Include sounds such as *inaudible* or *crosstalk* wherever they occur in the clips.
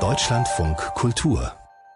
Deutschlandfunk Kultur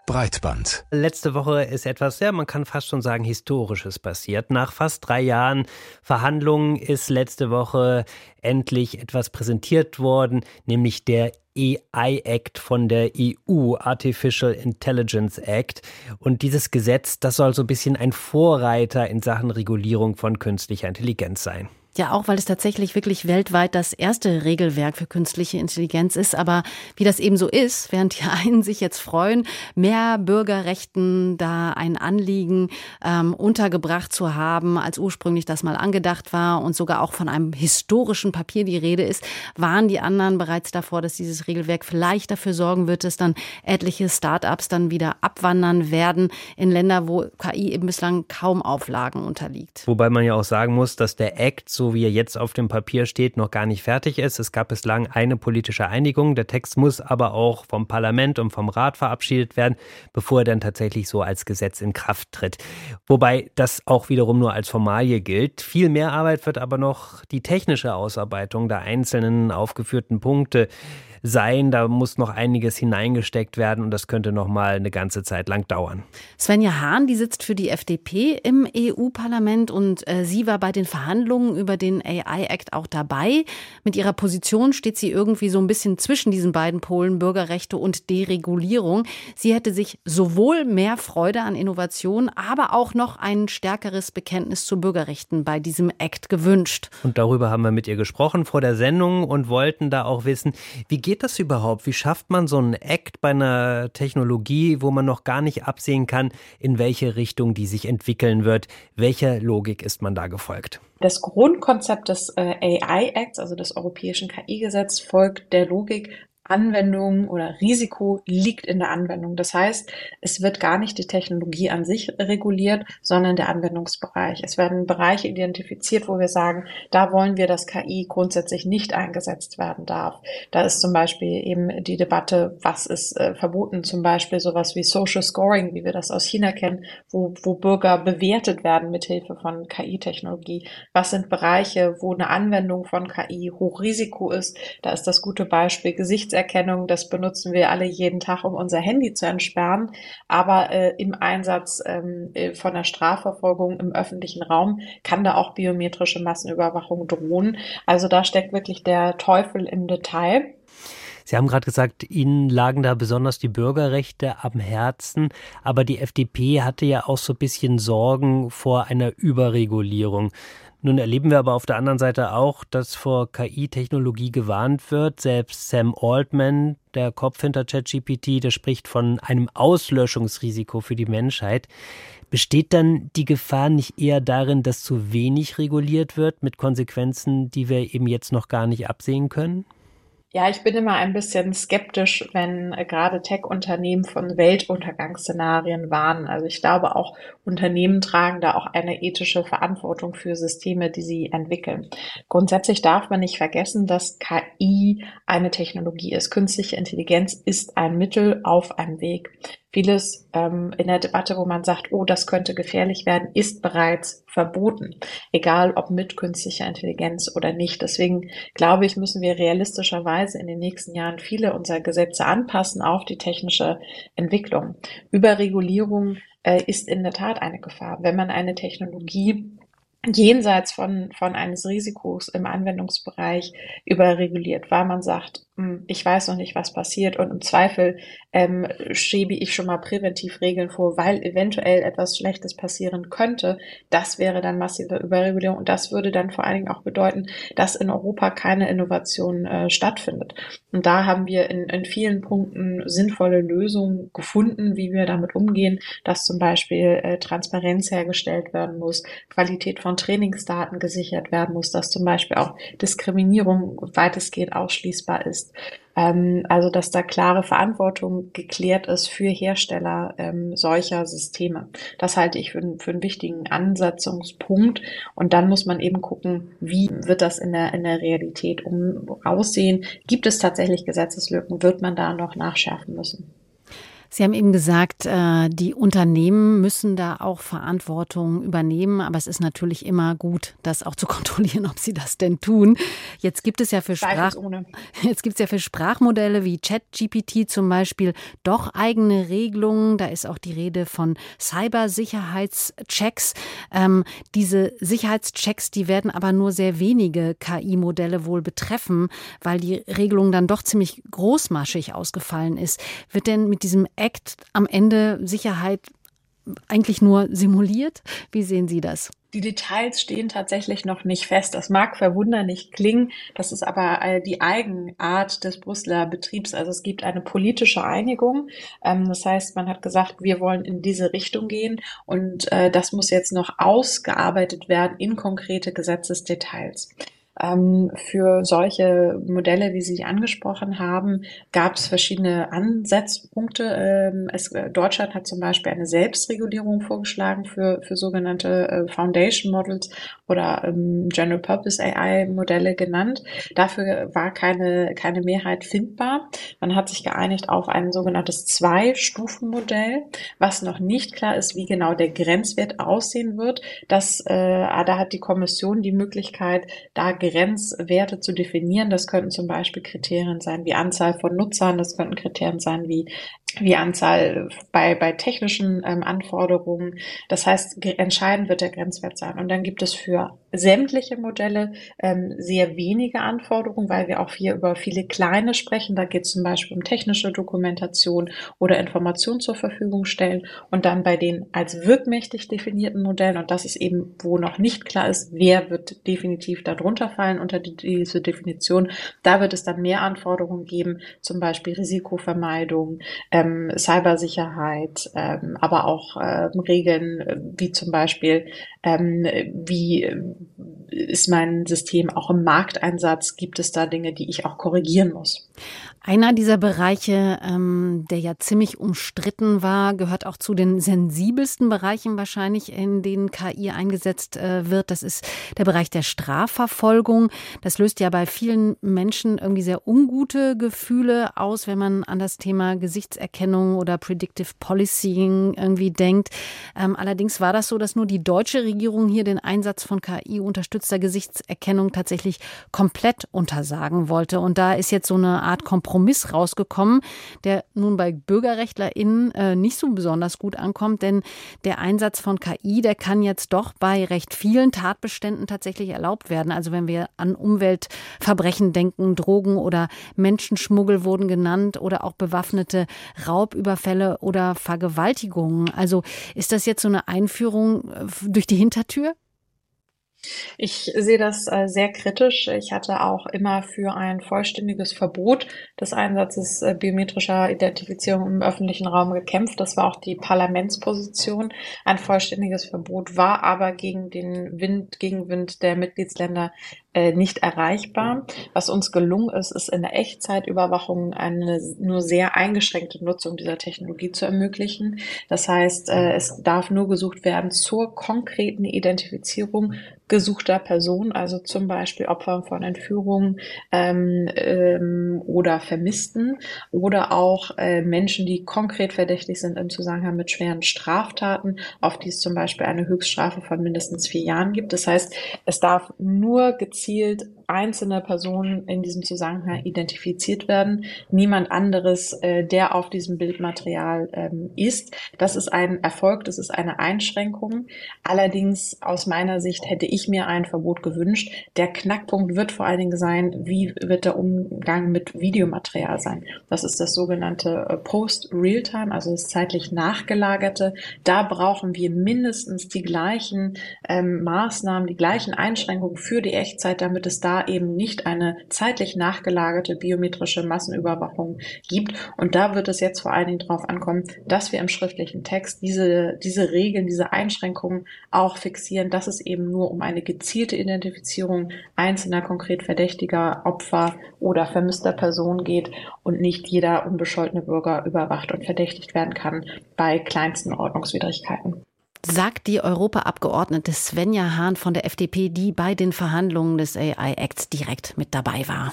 Breitband. Letzte Woche ist etwas, ja, man kann fast schon sagen, Historisches passiert. Nach fast drei Jahren Verhandlungen ist letzte Woche endlich etwas präsentiert worden, nämlich der AI Act von der EU, Artificial Intelligence Act. Und dieses Gesetz, das soll so ein bisschen ein Vorreiter in Sachen Regulierung von künstlicher Intelligenz sein. Ja, auch weil es tatsächlich wirklich weltweit das erste Regelwerk für künstliche Intelligenz ist. Aber wie das eben so ist, während die *laughs* einen sich jetzt freuen, mehr Bürgerrechten da ein Anliegen ähm, untergebracht zu haben, als ursprünglich das mal angedacht war und sogar auch von einem historischen Papier die Rede ist, waren die anderen bereits davor, dass dieses Regelwerk vielleicht dafür sorgen wird, dass dann etliche Start-ups dann wieder abwandern werden in Länder, wo KI eben bislang kaum Auflagen unterliegt. Wobei man ja auch sagen muss, dass der Act so so wie er jetzt auf dem Papier steht, noch gar nicht fertig ist. Es gab bislang eine politische Einigung. Der Text muss aber auch vom Parlament und vom Rat verabschiedet werden, bevor er dann tatsächlich so als Gesetz in Kraft tritt. Wobei das auch wiederum nur als Formalie gilt. Viel mehr Arbeit wird aber noch die technische Ausarbeitung der einzelnen aufgeführten Punkte sein. Da muss noch einiges hineingesteckt werden und das könnte noch mal eine ganze Zeit lang dauern. Svenja Hahn, die sitzt für die FDP im EU-Parlament und äh, sie war bei den Verhandlungen über den AI-Act auch dabei. Mit ihrer Position steht sie irgendwie so ein bisschen zwischen diesen beiden Polen, Bürgerrechte und Deregulierung. Sie hätte sich sowohl mehr Freude an Innovation, aber auch noch ein stärkeres Bekenntnis zu Bürgerrechten bei diesem Act gewünscht. Und darüber haben wir mit ihr gesprochen vor der Sendung und wollten da auch wissen, wie geht geht das überhaupt? Wie schafft man so einen Act bei einer Technologie, wo man noch gar nicht absehen kann, in welche Richtung die sich entwickeln wird? Welcher Logik ist man da gefolgt? Das Grundkonzept des äh, AI Acts, also des europäischen KI-Gesetzes, folgt der Logik, Anwendung oder Risiko liegt in der Anwendung. Das heißt, es wird gar nicht die Technologie an sich reguliert, sondern der Anwendungsbereich. Es werden Bereiche identifiziert, wo wir sagen, da wollen wir, dass KI grundsätzlich nicht eingesetzt werden darf. Da ist zum Beispiel eben die Debatte, was ist äh, verboten, zum Beispiel sowas wie Social Scoring, wie wir das aus China kennen, wo, wo Bürger bewertet werden mit Hilfe von KI-Technologie. Was sind Bereiche, wo eine Anwendung von KI Hochrisiko ist? Da ist das gute Beispiel Gesichts Gesichtserkennung, das benutzen wir alle jeden Tag, um unser Handy zu entsperren. Aber äh, im Einsatz ähm, äh, von der Strafverfolgung im öffentlichen Raum kann da auch biometrische Massenüberwachung drohen. Also da steckt wirklich der Teufel im Detail. Sie haben gerade gesagt, Ihnen lagen da besonders die Bürgerrechte am Herzen, aber die FDP hatte ja auch so ein bisschen Sorgen vor einer Überregulierung. Nun erleben wir aber auf der anderen Seite auch, dass vor KI-Technologie gewarnt wird. Selbst Sam Altman, der Kopf hinter ChatGPT, der spricht von einem Auslöschungsrisiko für die Menschheit. Besteht dann die Gefahr nicht eher darin, dass zu wenig reguliert wird mit Konsequenzen, die wir eben jetzt noch gar nicht absehen können? Ja, ich bin immer ein bisschen skeptisch, wenn äh, gerade Tech-Unternehmen von Weltuntergangsszenarien warnen. Also ich glaube auch Unternehmen tragen da auch eine ethische Verantwortung für Systeme, die sie entwickeln. Grundsätzlich darf man nicht vergessen, dass KI eine Technologie ist. Künstliche Intelligenz ist ein Mittel auf einem Weg vieles ähm, in der Debatte, wo man sagt, oh, das könnte gefährlich werden, ist bereits verboten, egal ob mit künstlicher Intelligenz oder nicht. Deswegen glaube ich, müssen wir realistischerweise in den nächsten Jahren viele unserer Gesetze anpassen auf die technische Entwicklung. Überregulierung äh, ist in der Tat eine Gefahr. Wenn man eine Technologie jenseits von, von eines Risikos im Anwendungsbereich überreguliert, weil man sagt, ich weiß noch nicht, was passiert und im Zweifel ähm, schiebe ich schon mal präventiv Regeln vor, weil eventuell etwas Schlechtes passieren könnte. Das wäre dann massive Überregulierung und das würde dann vor allen Dingen auch bedeuten, dass in Europa keine Innovation äh, stattfindet. Und da haben wir in, in vielen Punkten sinnvolle Lösungen gefunden, wie wir damit umgehen, dass zum Beispiel äh, Transparenz hergestellt werden muss, Qualität von Trainingsdaten gesichert werden muss, dass zum Beispiel auch Diskriminierung weitestgehend ausschließbar ist ist. Ähm, also dass da klare Verantwortung geklärt ist für Hersteller ähm, solcher Systeme. Das halte ich für, für einen wichtigen Ansatzungspunkt. Und dann muss man eben gucken, wie wird das in der, in der Realität um, aussehen? Gibt es tatsächlich Gesetzeslücken? Wird man da noch nachschärfen müssen? Sie haben eben gesagt, äh, die Unternehmen müssen da auch Verantwortung übernehmen, aber es ist natürlich immer gut, das auch zu *laughs* kontrollieren, ob sie das denn tun. Jetzt gibt es ja für Sprach *laughs* jetzt gibt es ja für Sprachmodelle wie ChatGPT zum Beispiel doch eigene Regelungen. Da ist auch die Rede von Cybersicherheitschecks. Ähm, diese Sicherheitschecks, die werden aber nur sehr wenige KI-Modelle wohl betreffen, weil die Regelung dann doch ziemlich großmaschig ausgefallen ist. Wird denn mit diesem Act am Ende Sicherheit eigentlich nur simuliert? Wie sehen Sie das? Die Details stehen tatsächlich noch nicht fest. Das mag verwunderlich klingen, das ist aber äh, die Eigenart des Brüsseler Betriebs. Also es gibt eine politische Einigung. Ähm, das heißt, man hat gesagt, wir wollen in diese Richtung gehen und äh, das muss jetzt noch ausgearbeitet werden in konkrete Gesetzesdetails. Ähm, für solche Modelle, wie Sie angesprochen haben, gab es verschiedene Ansatzpunkte. Ähm, es, äh, Deutschland hat zum Beispiel eine Selbstregulierung vorgeschlagen für, für sogenannte äh, Foundation Models oder ähm, General Purpose AI Modelle genannt. Dafür war keine, keine Mehrheit findbar. Man hat sich geeinigt auf ein sogenanntes Zwei-Stufen-Modell, was noch nicht klar ist, wie genau der Grenzwert aussehen wird. Das, äh, da hat die Kommission die Möglichkeit, da Grenzwerte zu definieren. Das könnten zum Beispiel Kriterien sein wie Anzahl von Nutzern, das könnten Kriterien sein wie wie Anzahl bei, bei technischen ähm, Anforderungen. Das heißt, entscheidend wird der Grenzwert sein. Und dann gibt es für sämtliche Modelle ähm, sehr wenige Anforderungen, weil wir auch hier über viele kleine sprechen. Da geht es zum Beispiel um technische Dokumentation oder Informationen zur Verfügung stellen. Und dann bei den als wirkmächtig definierten Modellen, und das ist eben, wo noch nicht klar ist, wer wird definitiv darunter fallen unter die, diese Definition, da wird es dann mehr Anforderungen geben, zum Beispiel Risikovermeidung, ähm, Cybersicherheit, ähm, aber auch ähm, Regeln äh, wie zum Beispiel, ähm, wie ist mein System auch im Markteinsatz? Gibt es da Dinge, die ich auch korrigieren muss? Einer dieser Bereiche, ähm, der ja ziemlich umstritten war, gehört auch zu den sensibelsten Bereichen wahrscheinlich, in denen KI eingesetzt äh, wird. Das ist der Bereich der Strafverfolgung. Das löst ja bei vielen Menschen irgendwie sehr ungute Gefühle aus, wenn man an das Thema Gesichtserkennung oder Predictive Policing irgendwie denkt. Ähm, allerdings war das so, dass nur die deutsche Regierung hier den Einsatz von KI unterstützter Gesichtserkennung tatsächlich komplett untersagen wollte. Und da ist jetzt so eine Art Kompromiss rausgekommen, der nun bei BürgerrechtlerInnen äh, nicht so besonders gut ankommt, denn der Einsatz von KI, der kann jetzt doch bei recht vielen Tatbeständen tatsächlich erlaubt werden. Also wenn wir an Umweltverbrechen denken, Drogen oder Menschenschmuggel wurden genannt oder auch bewaffnete Raubüberfälle oder Vergewaltigungen. Also ist das jetzt so eine Einführung äh, durch die Hintertür? Ich sehe das äh, sehr kritisch. Ich hatte auch immer für ein vollständiges Verbot des Einsatzes äh, biometrischer Identifizierung im öffentlichen Raum gekämpft. Das war auch die Parlamentsposition. Ein vollständiges Verbot war aber gegen den Wind, Gegenwind der Mitgliedsländer äh, nicht erreichbar. Was uns gelungen ist, ist in der Echtzeitüberwachung eine nur sehr eingeschränkte Nutzung dieser Technologie zu ermöglichen. Das heißt, es darf nur gesucht werden zur konkreten Identifizierung gesuchter Person, also zum Beispiel Opfer von Entführungen ähm, ähm, oder Vermissten oder auch äh, Menschen, die konkret verdächtig sind im Zusammenhang mit schweren Straftaten, auf die es zum Beispiel eine Höchststrafe von mindestens vier Jahren gibt. Das heißt, es darf nur gezielt einzelne Personen in diesem Zusammenhang identifiziert werden, niemand anderes, äh, der auf diesem Bildmaterial ähm, ist. Das ist ein Erfolg, das ist eine Einschränkung. Allerdings aus meiner Sicht hätte ich mir ein Verbot gewünscht. Der Knackpunkt wird vor allen Dingen sein, wie wird der Umgang mit Videomaterial sein. Das ist das sogenannte äh, Post-Real-Time, also das zeitlich nachgelagerte. Da brauchen wir mindestens die gleichen ähm, Maßnahmen, die gleichen Einschränkungen für die Echtzeit, damit es eben nicht eine zeitlich nachgelagerte biometrische Massenüberwachung gibt. Und da wird es jetzt vor allen Dingen darauf ankommen, dass wir im schriftlichen Text diese, diese Regeln, diese Einschränkungen auch fixieren, dass es eben nur um eine gezielte Identifizierung einzelner konkret verdächtiger Opfer oder vermisster Personen geht und nicht jeder unbescholtene Bürger überwacht und verdächtigt werden kann bei kleinsten Ordnungswidrigkeiten sagt die Europaabgeordnete Svenja Hahn von der FDP, die bei den Verhandlungen des AI Acts direkt mit dabei war.